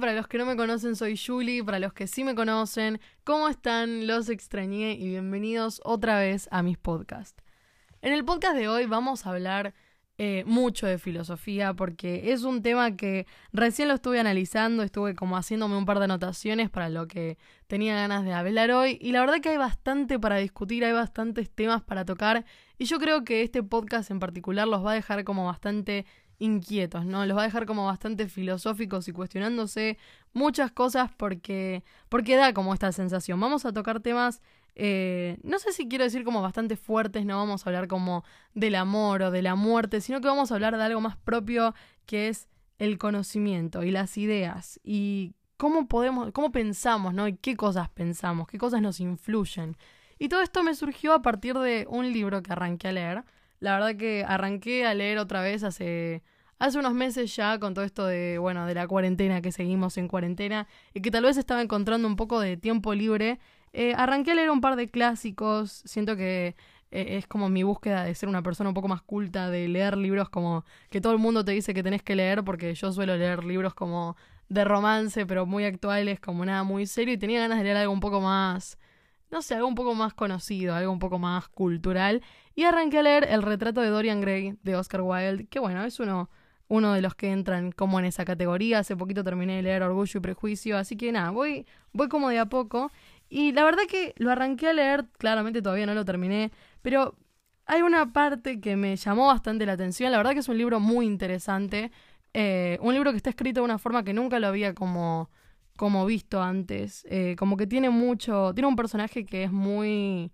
Para los que no me conocen soy Julie, para los que sí me conocen, ¿cómo están? Los extrañé y bienvenidos otra vez a mis podcasts. En el podcast de hoy vamos a hablar eh, mucho de filosofía porque es un tema que recién lo estuve analizando, estuve como haciéndome un par de anotaciones para lo que tenía ganas de hablar hoy y la verdad que hay bastante para discutir, hay bastantes temas para tocar y yo creo que este podcast en particular los va a dejar como bastante inquietos, ¿no? Los va a dejar como bastante filosóficos y cuestionándose muchas cosas porque, porque da como esta sensación. Vamos a tocar temas, eh, no sé si quiero decir como bastante fuertes, no vamos a hablar como del amor o de la muerte, sino que vamos a hablar de algo más propio que es el conocimiento y las ideas y cómo podemos, cómo pensamos, ¿no? Y qué cosas pensamos, qué cosas nos influyen. Y todo esto me surgió a partir de un libro que arranqué a leer la verdad que arranqué a leer otra vez hace, hace unos meses ya con todo esto de, bueno, de la cuarentena, que seguimos en cuarentena y que tal vez estaba encontrando un poco de tiempo libre. Eh, arranqué a leer un par de clásicos, siento que eh, es como mi búsqueda de ser una persona un poco más culta, de leer libros como que todo el mundo te dice que tenés que leer, porque yo suelo leer libros como de romance, pero muy actuales, como nada muy serio, y tenía ganas de leer algo un poco más no sé, algo un poco más conocido, algo un poco más cultural. Y arranqué a leer El retrato de Dorian Gray de Oscar Wilde, que bueno, es uno, uno de los que entran como en esa categoría. Hace poquito terminé de leer Orgullo y Prejuicio, así que nada, voy, voy como de a poco. Y la verdad que lo arranqué a leer, claramente todavía no lo terminé, pero hay una parte que me llamó bastante la atención. La verdad que es un libro muy interesante. Eh, un libro que está escrito de una forma que nunca lo había como como visto antes. Eh, como que tiene mucho. Tiene un personaje que es muy.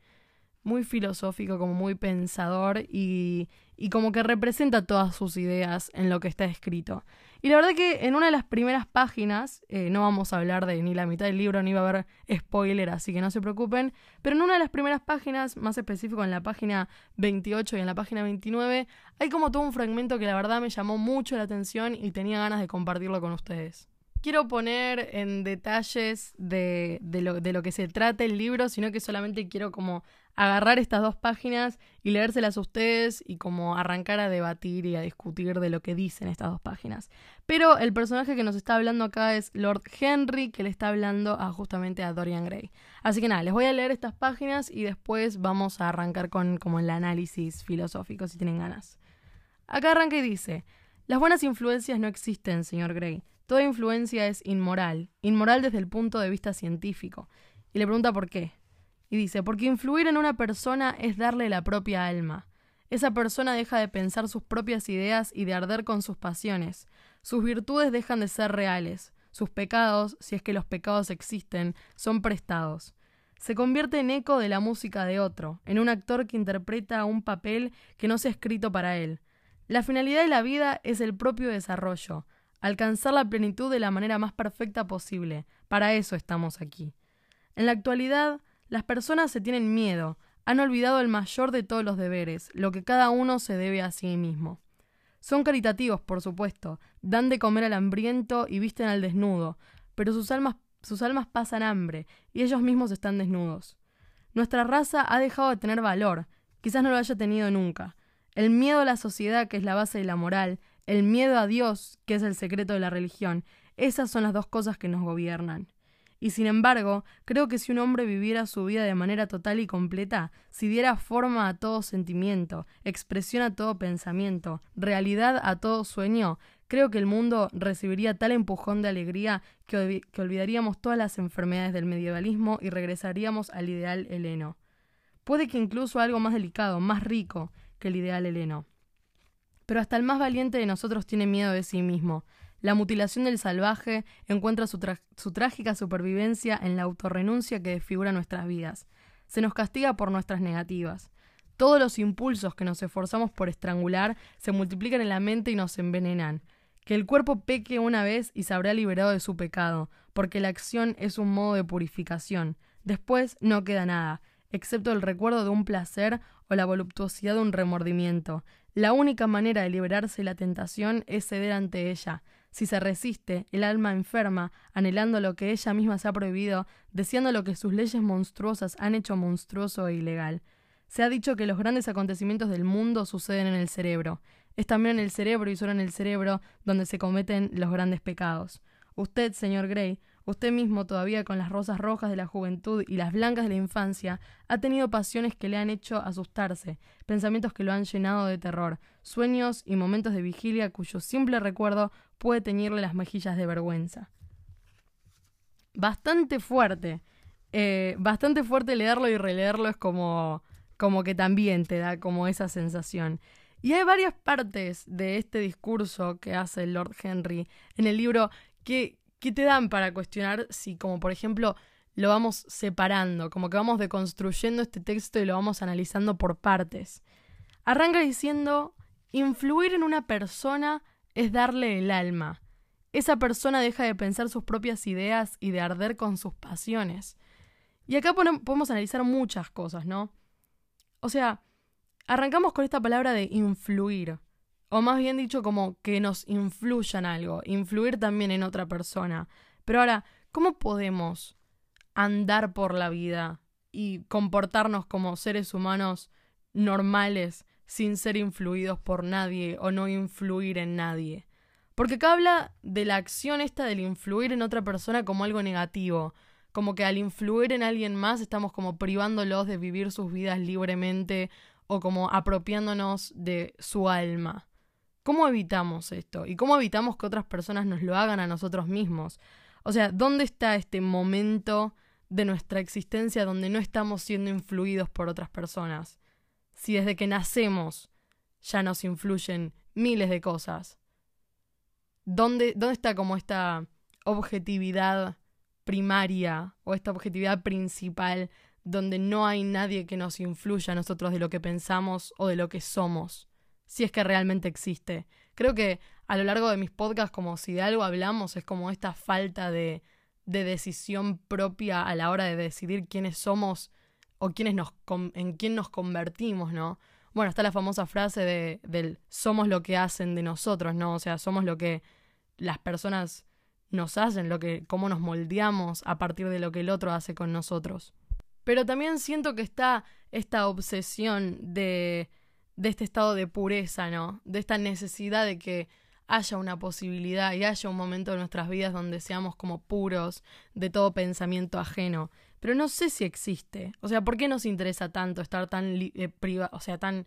Muy filosófico, como muy pensador y. y como que representa todas sus ideas en lo que está escrito. Y la verdad que en una de las primeras páginas, eh, no vamos a hablar de ni la mitad del libro, ni va a haber spoiler, así que no se preocupen, pero en una de las primeras páginas, más específico en la página 28 y en la página 29, hay como todo un fragmento que la verdad me llamó mucho la atención y tenía ganas de compartirlo con ustedes quiero poner en detalles de, lo, de, lo, que se trata el libro, sino que solamente quiero como agarrar estas dos páginas y leérselas a ustedes y como arrancar a debatir y a discutir de lo que dicen estas dos páginas. Pero el personaje que nos está hablando acá es Lord Henry, que le está hablando a, justamente a Dorian Gray. Así que nada, les voy a leer estas páginas y después vamos a arrancar con como el análisis filosófico si tienen ganas. Acá arranca y dice, las buenas influencias no existen, señor Gray. Toda influencia es inmoral, inmoral desde el punto de vista científico. Y le pregunta por qué. Y dice, porque influir en una persona es darle la propia alma. Esa persona deja de pensar sus propias ideas y de arder con sus pasiones. Sus virtudes dejan de ser reales. Sus pecados, si es que los pecados existen, son prestados. Se convierte en eco de la música de otro, en un actor que interpreta un papel que no se ha escrito para él. La finalidad de la vida es el propio desarrollo, alcanzar la plenitud de la manera más perfecta posible. Para eso estamos aquí. En la actualidad, las personas se tienen miedo, han olvidado el mayor de todos los deberes, lo que cada uno se debe a sí mismo. Son caritativos, por supuesto, dan de comer al hambriento y visten al desnudo, pero sus almas, sus almas pasan hambre y ellos mismos están desnudos. Nuestra raza ha dejado de tener valor, quizás no lo haya tenido nunca. El miedo a la sociedad, que es la base de la moral, el miedo a Dios, que es el secreto de la religión, esas son las dos cosas que nos gobiernan. Y sin embargo, creo que si un hombre viviera su vida de manera total y completa, si diera forma a todo sentimiento, expresión a todo pensamiento, realidad a todo sueño, creo que el mundo recibiría tal empujón de alegría que, olvidaríamos todas las enfermedades del medievalismo y regresaríamos al ideal heleno. Puede que incluso algo más delicado, más rico que el ideal heleno. Pero hasta el más valiente de nosotros tiene miedo de sí mismo. La mutilación del salvaje encuentra su, trágica supervivencia en la autorrenuncia que desfigura nuestras vidas. Se nos castiga por nuestras negativas. Todos los impulsos que nos esforzamos por estrangular se multiplican en la mente y nos envenenan. Que el cuerpo peque una vez y se habrá liberado de su pecado, porque la acción es un modo de purificación. Después no queda nada, excepto el recuerdo de un placer o la voluptuosidad de un remordimiento. La única manera de liberarse de la tentación es ceder ante ella. Si se resiste, el alma enferma, anhelando lo que ella misma se ha prohibido, deseando lo que sus leyes monstruosas han hecho monstruoso e ilegal. Se ha dicho que los grandes acontecimientos del mundo suceden en el cerebro. Es también en el cerebro y solo en el cerebro donde se cometen los grandes pecados. Usted, señor Gray, usted mismo todavía con las rosas rojas de la juventud y las blancas de la infancia, ha tenido pasiones que le han hecho asustarse, pensamientos que lo han llenado de terror, sueños y momentos de vigilia cuyo simple recuerdo puede teñirle las mejillas de vergüenza. Bastante fuerte. Eh, bastante fuerte leerlo y releerlo es como, como que también te da como esa sensación. Y hay varias partes de este discurso que hace Lord Henry en el libro que, que te dan para cuestionar si, como por ejemplo, lo vamos separando, como que vamos deconstruyendo este texto y lo vamos analizando por partes. Arranca diciendo, influir en una persona es darle el alma. Esa persona deja de pensar sus propias ideas y de arder con sus pasiones. Y acá podemos analizar muchas cosas, ¿no? O sea, Arrancamos con esta palabra de influir, o más bien dicho como que nos influyan algo, influir también en otra persona. Pero ahora, ¿cómo podemos andar por la vida y comportarnos como seres humanos normales sin ser influidos por nadie o no influir en nadie? Porque acá habla de la acción esta del influir en otra persona como algo negativo, como que al influir en alguien más estamos como privándolos de vivir sus vidas libremente o como apropiándonos de su alma. ¿Cómo evitamos esto? ¿Y cómo evitamos que otras personas nos lo hagan a nosotros mismos? O sea, ¿dónde está este momento de nuestra existencia donde no estamos siendo influidos por otras personas? Si desde que nacemos ya nos influyen miles de cosas. ¿Dónde, dónde está como esta objetividad primaria o esta objetividad principal donde no hay nadie que nos influya a nosotros de lo que pensamos o de lo que somos, si es que realmente existe. Creo que a lo largo de mis podcasts, como si de algo hablamos, es como esta falta de, de decisión propia a la hora de decidir quiénes somos o quiénes nos, en quién nos convertimos, ¿no? Bueno, está la famosa frase de, del somos lo que hacen de nosotros, ¿no? O sea, somos lo que las personas nos hacen, lo que, cómo nos moldeamos a partir de lo que el otro hace con nosotros. Pero también siento que está esta obsesión de, de este estado de pureza, ¿no? De esta necesidad de que haya una posibilidad y haya un momento en nuestras vidas donde seamos como puros de todo pensamiento ajeno. Pero no sé si existe. O sea, ¿por qué nos interesa tanto estar tan eh, o sea, tan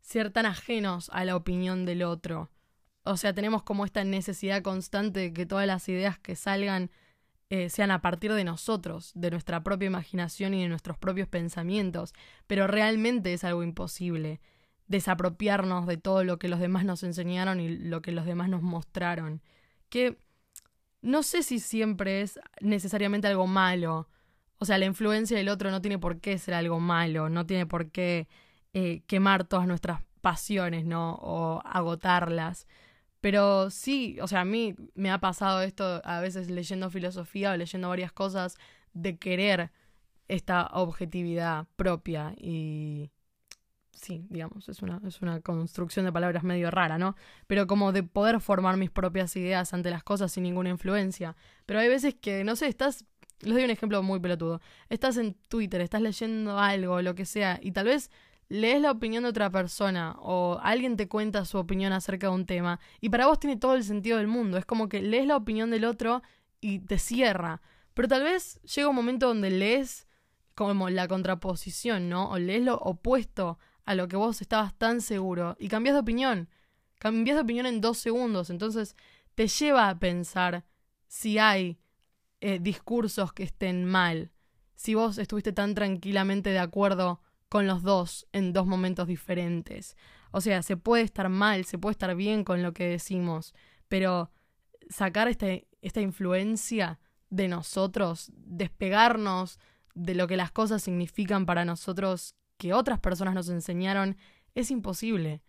ser tan ajenos a la opinión del otro? O sea, tenemos como esta necesidad constante de que todas las ideas que salgan eh, sean a partir de nosotros, de nuestra propia imaginación y de nuestros propios pensamientos, pero realmente es algo imposible desapropiarnos de todo lo que los demás nos enseñaron y lo que los demás nos mostraron. Que no sé si siempre es necesariamente algo malo. O sea, la influencia del otro no tiene por qué ser algo malo, no tiene por qué eh, quemar todas nuestras pasiones, ¿no? O agotarlas. Pero sí, o sea, a mí me ha pasado esto a veces leyendo filosofía o leyendo varias cosas de querer esta objetividad propia y sí, digamos, es una, es una construcción de palabras medio rara, ¿no? Pero como de poder formar mis propias ideas ante las cosas sin ninguna influencia. Pero hay veces que, no sé, estás, les doy un ejemplo muy pelotudo, estás en Twitter, estás leyendo algo, lo que sea, y tal vez lees la opinión de otra persona o alguien te cuenta su opinión acerca de un tema y para vos tiene todo el sentido del mundo. Es como que lees la opinión del otro y te cierra. Pero tal vez llega un momento donde lees como la contraposición, ¿no? O lees lo opuesto a lo que vos estabas tan seguro y cambias de opinión. Cambias de opinión en dos segundos. Entonces te lleva a pensar si hay eh, discursos que estén mal. Si vos estuviste tan tranquilamente de acuerdo con los dos en dos momentos diferentes. O sea, se puede estar mal, se puede estar bien con lo que decimos, pero sacar este, esta influencia de nosotros, despegarnos de lo que las cosas significan para nosotros que otras personas nos enseñaron, es imposible.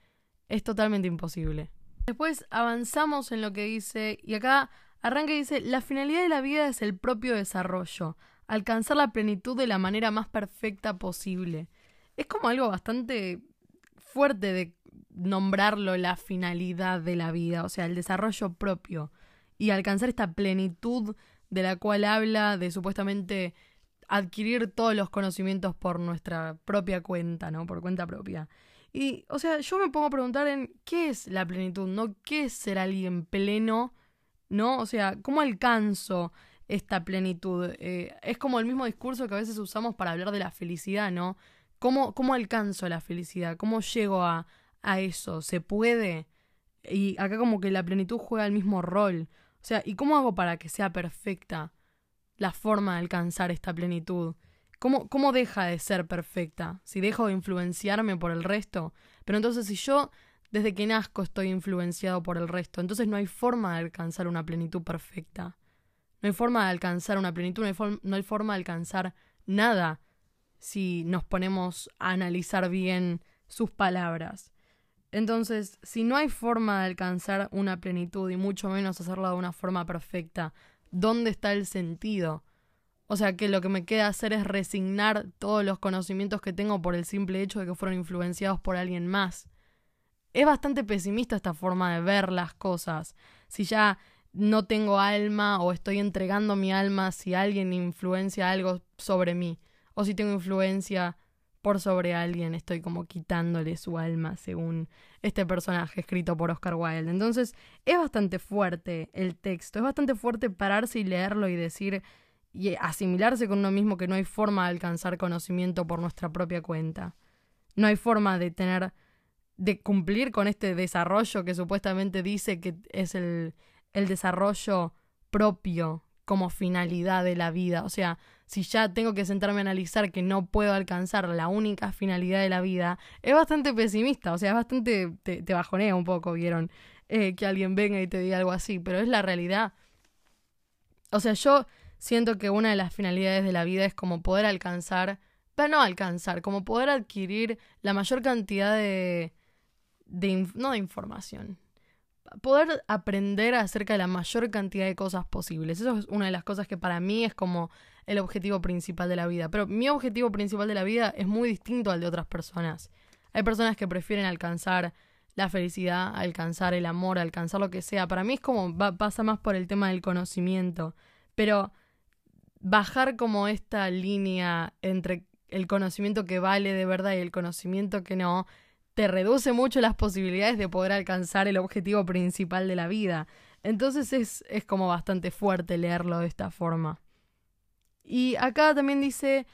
Es totalmente imposible. Después avanzamos en lo que dice, y acá arranca y dice, la finalidad de la vida es el propio desarrollo, alcanzar la plenitud de la manera más perfecta posible es como algo bastante fuerte de nombrarlo la finalidad de la vida, o sea, el desarrollo propio y alcanzar esta plenitud de la cual habla de supuestamente adquirir todos los conocimientos por nuestra propia cuenta, ¿no? Por cuenta propia. Y, o sea, yo me pongo a preguntar en qué es la plenitud, ¿no? ¿Qué es ser alguien pleno ¿no? O sea, ¿cómo alcanzo esta plenitud? Eh, es como el mismo discurso que a veces usamos para hablar de la felicidad, ¿no? ¿Cómo, cómo alcanzo la felicidad? ¿Cómo llego a, a eso? ¿Se puede? Y acá como que la plenitud juega el mismo rol. O sea, ¿y cómo hago para que sea perfecta la forma de alcanzar esta plenitud? ¿Cómo, ¿Cómo deja de ser perfecta? Si dejo de influenciarme por el resto. Pero entonces si yo desde que nazco estoy influenciado por el resto, entonces no hay forma de alcanzar una plenitud perfecta. No hay forma de alcanzar una plenitud, no hay, no hay forma de alcanzar nada si nos ponemos a analizar bien sus palabras. Entonces, si no hay forma de alcanzar una plenitud y mucho menos hacerla de una forma perfecta, ¿dónde está el sentido? O sea que lo que me queda hacer es resignar todos los conocimientos que tengo por el simple hecho de que fueron influenciados por alguien más. Es bastante pesimista esta forma de ver las cosas. Si ya no tengo alma o estoy entregando mi alma si alguien influencia algo sobre mí, o si tengo influencia por sobre alguien, estoy como quitándole su alma, según este personaje escrito por Oscar Wilde. Entonces, es bastante fuerte el texto, es bastante fuerte pararse y leerlo y decir y asimilarse con uno mismo que no hay forma de alcanzar conocimiento por nuestra propia cuenta. No hay forma de tener, de cumplir con este desarrollo que supuestamente dice que es el, el desarrollo propio como finalidad de la vida. O sea, si ya tengo que sentarme a analizar que no puedo alcanzar la única finalidad de la vida, es bastante pesimista, o sea, es bastante, te, bajonea un poco, vieron, eh, que alguien venga y te diga algo así, pero es la realidad. O sea, yo siento que una de las finalidades de la vida es como poder alcanzar, pero no alcanzar, como poder adquirir la mayor cantidad de, de no de información, poder aprender acerca de la mayor cantidad de cosas posibles. Eso es una de las cosas que para mí es como el objetivo principal de la vida. Pero mi objetivo principal de la vida es muy distinto al de otras personas. Hay personas que prefieren alcanzar la felicidad, alcanzar el amor, alcanzar lo que sea. Para mí es como pasa más por el tema del conocimiento. Pero bajar como esta línea entre el conocimiento que vale de verdad y el conocimiento que no, te reduce mucho las posibilidades de poder alcanzar el objetivo principal de la vida. Entonces es, es como bastante fuerte leerlo de esta forma. Y acá también dice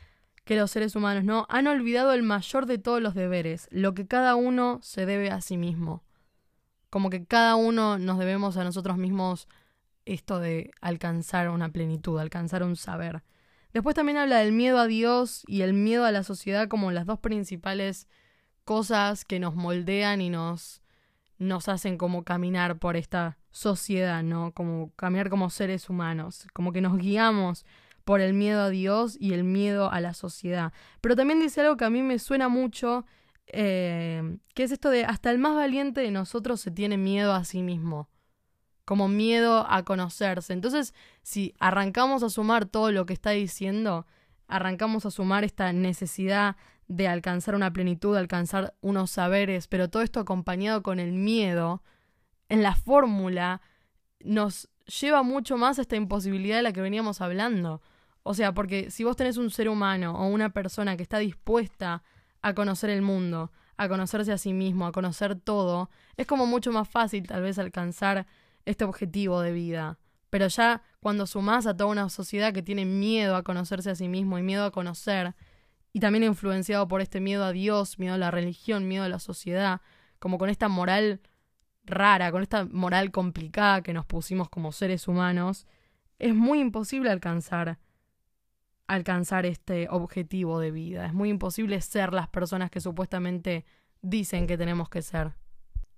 que los seres humanos no han olvidado el mayor de todos los deberes, lo que cada uno se debe a sí mismo. Como que cada uno nos debemos a nosotros mismos esto de alcanzar una plenitud, alcanzar un saber. Después también habla del miedo a Dios y el miedo a la sociedad como las dos principales cosas que nos moldean y nos, nos hacen como caminar por esta sociedad, ¿no? Como caminar como seres humanos, como que nos guiamos por el miedo a Dios y el miedo a la sociedad. Pero también dice algo que a mí me suena mucho, eh, que es esto de hasta el más valiente de nosotros se tiene miedo a sí mismo, como miedo a conocerse. Entonces, si arrancamos a sumar todo lo que está diciendo, arrancamos a sumar esta necesidad de alcanzar una plenitud, alcanzar unos saberes, pero todo esto acompañado con el miedo, en la fórmula nos lleva mucho más a esta imposibilidad de la que veníamos hablando. O sea, porque si vos tenés un ser humano o una persona que está dispuesta a conocer el mundo, a conocerse a sí mismo, a conocer todo, es como mucho más fácil tal vez alcanzar este objetivo de vida. Pero ya cuando sumás a toda una sociedad que tiene miedo a conocerse a sí mismo y miedo a conocer, y también influenciado por este miedo a Dios, miedo a la religión, miedo a la sociedad, como con esta moral rara, con esta moral complicada que nos pusimos como seres humanos, es muy imposible alcanzar alcanzar este objetivo de vida. Es muy imposible ser las personas que supuestamente dicen que tenemos que ser.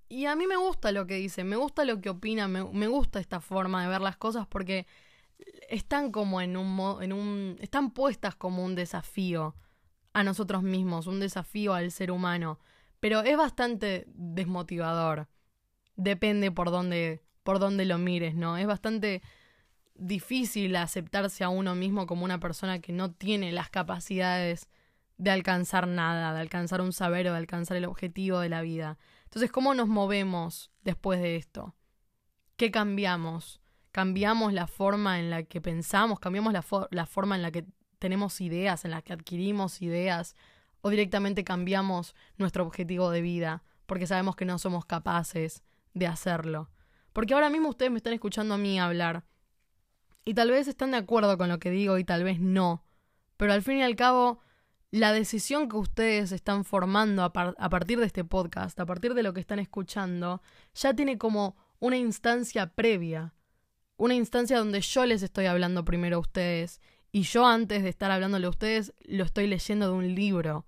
Y a mí me gusta lo que dicen, me gusta lo que opinan, me, me gusta esta forma de ver las cosas porque están como en un, en un están puestas como un desafío a nosotros mismos, un desafío al ser humano, pero es bastante desmotivador. Depende por dónde por dónde lo mires, ¿no? Es bastante difícil aceptarse a uno mismo como una persona que no tiene las capacidades de alcanzar nada, de alcanzar un saber o de alcanzar el objetivo de la vida. Entonces, ¿cómo nos movemos después de esto? ¿Qué cambiamos? ¿Cambiamos la forma en la que pensamos? ¿Cambiamos la, la forma en la que tenemos ideas, en las que adquirimos ideas, o directamente cambiamos nuestro objetivo de vida porque sabemos que no somos capaces de hacerlo. Porque ahora mismo ustedes me están escuchando a mí hablar. Y tal vez están de acuerdo con lo que digo y tal vez no. Pero al fin y al cabo, la decisión que ustedes están formando a, partir de este podcast, a partir de lo que están escuchando, ya tiene como una instancia previa. Una instancia donde yo les estoy hablando primero a ustedes. Y yo antes de estar hablándole a ustedes, lo estoy leyendo de un libro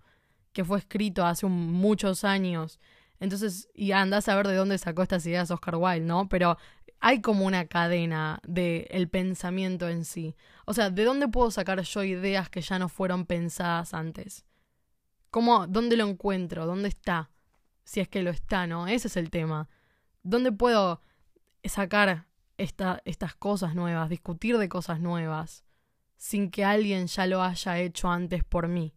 que fue escrito hace muchos años. Entonces, y andás a ver de dónde sacó estas ideas Oscar Wilde, ¿no? Pero hay como una cadena del el pensamiento en sí. O sea, ¿de dónde puedo sacar yo ideas que ya no fueron pensadas antes? ¿Cómo, dónde lo encuentro? ¿Dónde está? Si es que lo está, ¿no? Ese es el tema. ¿Dónde puedo sacar esta, estas cosas nuevas, discutir de cosas nuevas, sin que alguien ya lo haya hecho antes por mí?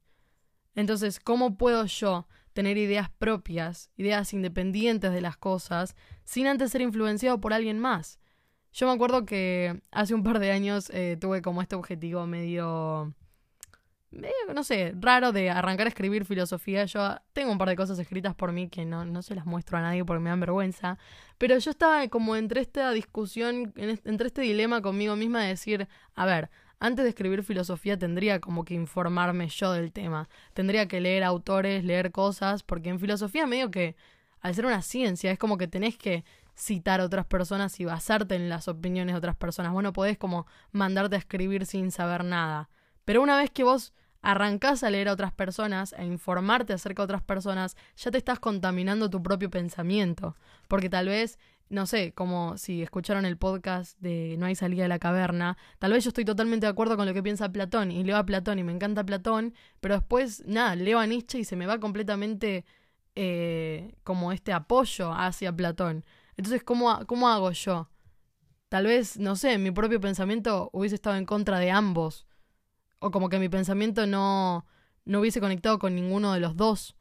Entonces, ¿cómo puedo yo tener ideas propias, ideas independientes de las cosas, sin antes ser influenciado por alguien más? Yo me acuerdo que hace un par de años eh, tuve como este objetivo medio, medio, no sé, raro de arrancar a escribir filosofía. Yo tengo un par de cosas escritas por mí que no, no se las muestro a nadie porque me dan vergüenza. Pero yo estaba como entre esta discusión, entre este dilema conmigo misma de decir, a ver, antes de escribir filosofía tendría como que informarme yo del tema. Tendría que leer autores, leer cosas, porque en filosofía medio que, al ser una ciencia, es como que tenés que citar a otras personas y basarte en las opiniones de otras personas. Vos no podés como mandarte a escribir sin saber nada. Pero una vez que vos arrancás a leer a otras personas, e informarte acerca de otras personas, ya te estás contaminando tu propio pensamiento. Porque tal vez no sé, como si escucharon el podcast de No hay salida de la caverna, tal vez yo estoy totalmente de acuerdo con lo que piensa Platón y leo a Platón y me encanta Platón, pero después, nada, leo a Nietzsche y se me va completamente eh, como este apoyo hacia Platón. Entonces, ¿cómo, ¿cómo hago yo? Tal vez, no sé, mi propio pensamiento hubiese estado en contra de ambos. O como que mi pensamiento no, no hubiese conectado con ninguno de los dos.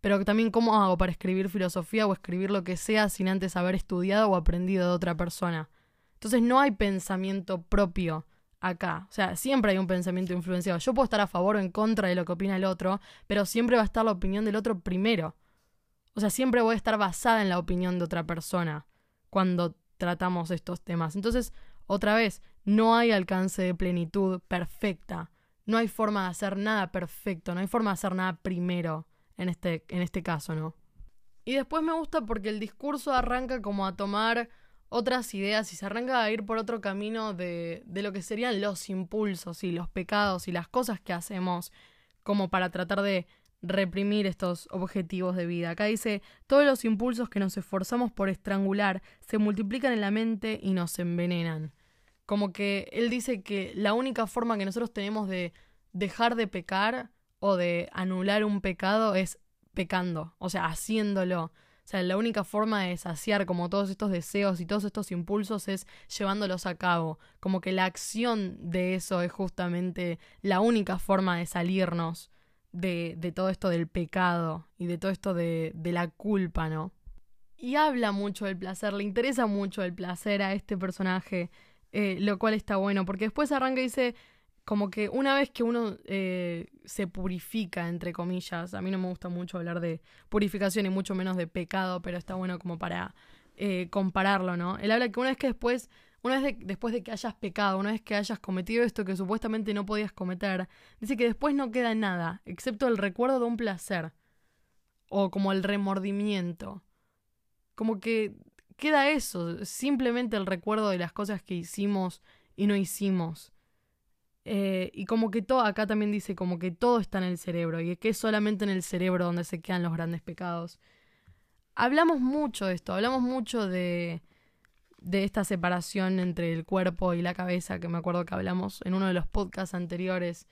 Pero también cómo hago para escribir filosofía o escribir lo que sea sin antes haber estudiado o aprendido de otra persona. Entonces no hay pensamiento propio acá. O sea, siempre hay un pensamiento influenciado. Yo puedo estar a favor o en contra de lo que opina el otro, pero siempre va a estar la opinión del otro primero. O sea, siempre voy a estar basada en la opinión de otra persona cuando tratamos estos temas. Entonces, otra vez, no hay alcance de plenitud perfecta. No hay forma de hacer nada perfecto, no hay forma de hacer nada primero en este, en este caso, ¿no? Y después me gusta porque el discurso arranca como a tomar otras ideas y se arranca a ir por otro camino de, de lo que serían los impulsos y los pecados y las cosas que hacemos como para tratar de reprimir estos objetivos de vida. Acá dice, todos los impulsos que nos esforzamos por estrangular se multiplican en la mente y nos envenenan. Como que él dice que la única forma que nosotros tenemos de dejar de pecar o de anular un pecado es pecando, o sea, haciéndolo. O sea, la única forma de saciar como todos estos deseos y todos estos impulsos es llevándolos a cabo. Como que la acción de eso es justamente la única forma de salirnos de, de todo esto del pecado y de todo esto de, de la culpa, ¿no? Y habla mucho del placer, le interesa mucho el placer a este personaje, eh, lo cual está bueno, porque después arranca y dice, como que una vez que uno eh, se purifica, entre comillas, a mí no me gusta mucho hablar de purificación y mucho menos de pecado, pero está bueno como para eh, compararlo, ¿no? Él habla que una vez que después, una vez después de que hayas pecado, una vez que hayas cometido esto que supuestamente no podías cometer, dice que después no queda nada, excepto el recuerdo de un placer, o como el remordimiento. Como que queda eso, simplemente el recuerdo de las cosas que hicimos y no hicimos eh, y como que todo, acá también dice como que todo está en el cerebro y que es solamente en el cerebro donde se quedan los grandes pecados. Hablamos mucho de esto, hablamos mucho de, de esta separación entre el cuerpo y la cabeza, que me acuerdo que hablamos en uno de los podcasts anteriores.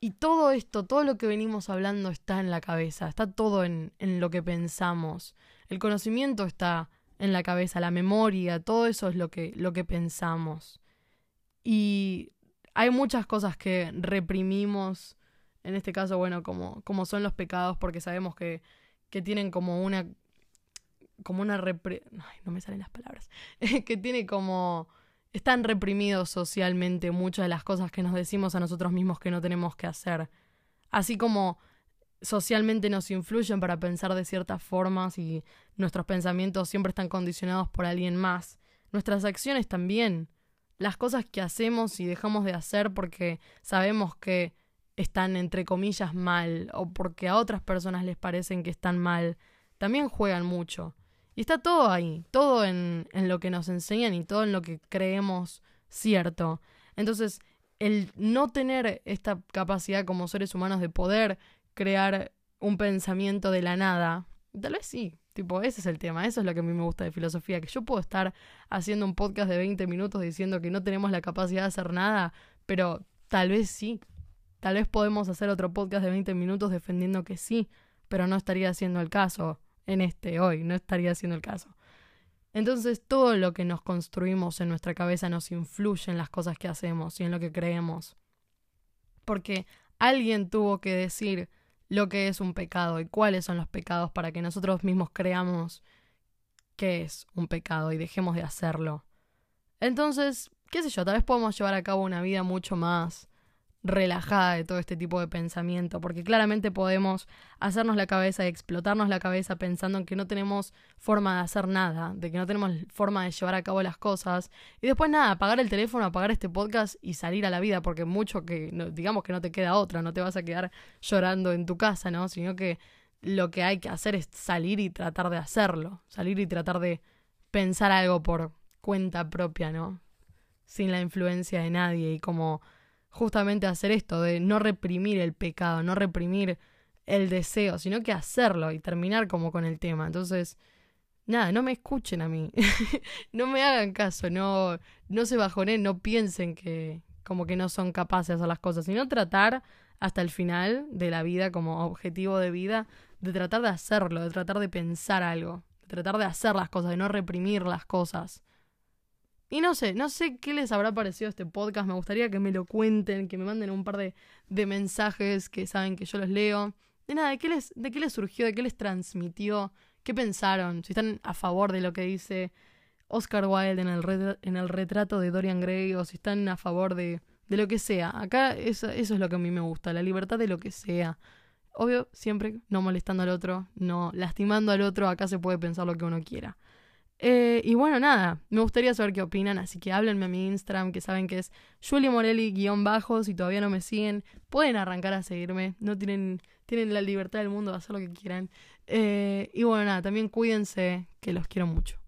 Y todo esto, todo lo que venimos hablando está en la cabeza, está todo en, en lo que pensamos. El conocimiento está en la cabeza, la memoria, todo eso es lo que, lo que pensamos. Y hay muchas cosas que reprimimos, en este caso, bueno, como, como son los pecados, porque sabemos que, que tienen como una como una repre Ay, no me salen las palabras. que tiene como están reprimidos socialmente muchas de las cosas que nos decimos a nosotros mismos que no tenemos que hacer. Así como socialmente nos influyen para pensar de ciertas formas y nuestros pensamientos siempre están condicionados por alguien más. Nuestras acciones también. Las cosas que hacemos y dejamos de hacer porque sabemos que están entre comillas mal o porque a otras personas les parecen que están mal, también juegan mucho. Y está todo ahí, todo en, en lo que nos enseñan y todo en lo que creemos cierto. Entonces, el no tener esta capacidad como seres humanos de poder crear un pensamiento de la nada, tal vez sí, tipo, ese es el tema, eso es lo que a mí me gusta de filosofía, que yo puedo estar haciendo un podcast de 20 minutos diciendo que no tenemos la capacidad de hacer nada, pero tal vez sí, tal vez podemos hacer otro podcast de 20 minutos defendiendo que sí, pero no estaría haciendo el caso en este hoy, no estaría haciendo el caso. Entonces todo lo que nos construimos en nuestra cabeza nos influye en las cosas que hacemos y en lo que creemos. Porque alguien tuvo que decir lo que es un pecado y cuáles son los pecados para que nosotros mismos creamos qué es un pecado y dejemos de hacerlo. Entonces, qué sé yo, tal vez podemos llevar a cabo una vida mucho más relajada de todo este tipo de pensamiento, porque claramente podemos hacernos la cabeza y explotarnos la cabeza pensando en que no tenemos forma de hacer nada, de que no tenemos forma de llevar a cabo las cosas, y después nada, apagar el teléfono, apagar este podcast y salir a la vida, porque mucho que, digamos que no te queda otra, no te vas a quedar llorando en tu casa, ¿no? Sino que lo que hay que hacer es salir y tratar de hacerlo, salir y tratar de pensar algo por cuenta propia, ¿no? Sin la influencia de nadie y como justamente hacer esto, de no reprimir el pecado, no reprimir el deseo, sino que hacerlo y terminar como con el tema. Entonces, nada, no me escuchen a mí, no me hagan caso, no, no se bajonen, no piensen que como que no son capaces de hacer las cosas, sino tratar hasta el final de la vida como objetivo de vida, de tratar de hacerlo, de tratar de pensar algo, de tratar de hacer las cosas, de no reprimir las cosas. Y no sé, no sé qué les habrá parecido este podcast. Me gustaría que me lo cuenten, que me manden un par de, de mensajes que saben que yo los leo. De nada, ¿de qué, les, ¿de qué les surgió? ¿De qué les transmitió? ¿Qué pensaron? Si están a favor de lo que dice Oscar Wilde en el, en el retrato de Dorian Gray o si están a favor de, de lo que sea. Acá eso, eso es lo que a mí me gusta, la libertad de lo que sea. Obvio, siempre no molestando al otro, no lastimando al otro, acá se puede pensar lo que uno quiera. Eh, y bueno, nada, me gustaría saber qué opinan, así que háblenme a mi Instagram, que saben que es Julie Morelli-bajo, si todavía no me siguen, pueden arrancar a seguirme, no tienen, tienen la libertad del mundo de hacer lo que quieran. Eh, y bueno, nada, también cuídense, que los quiero mucho.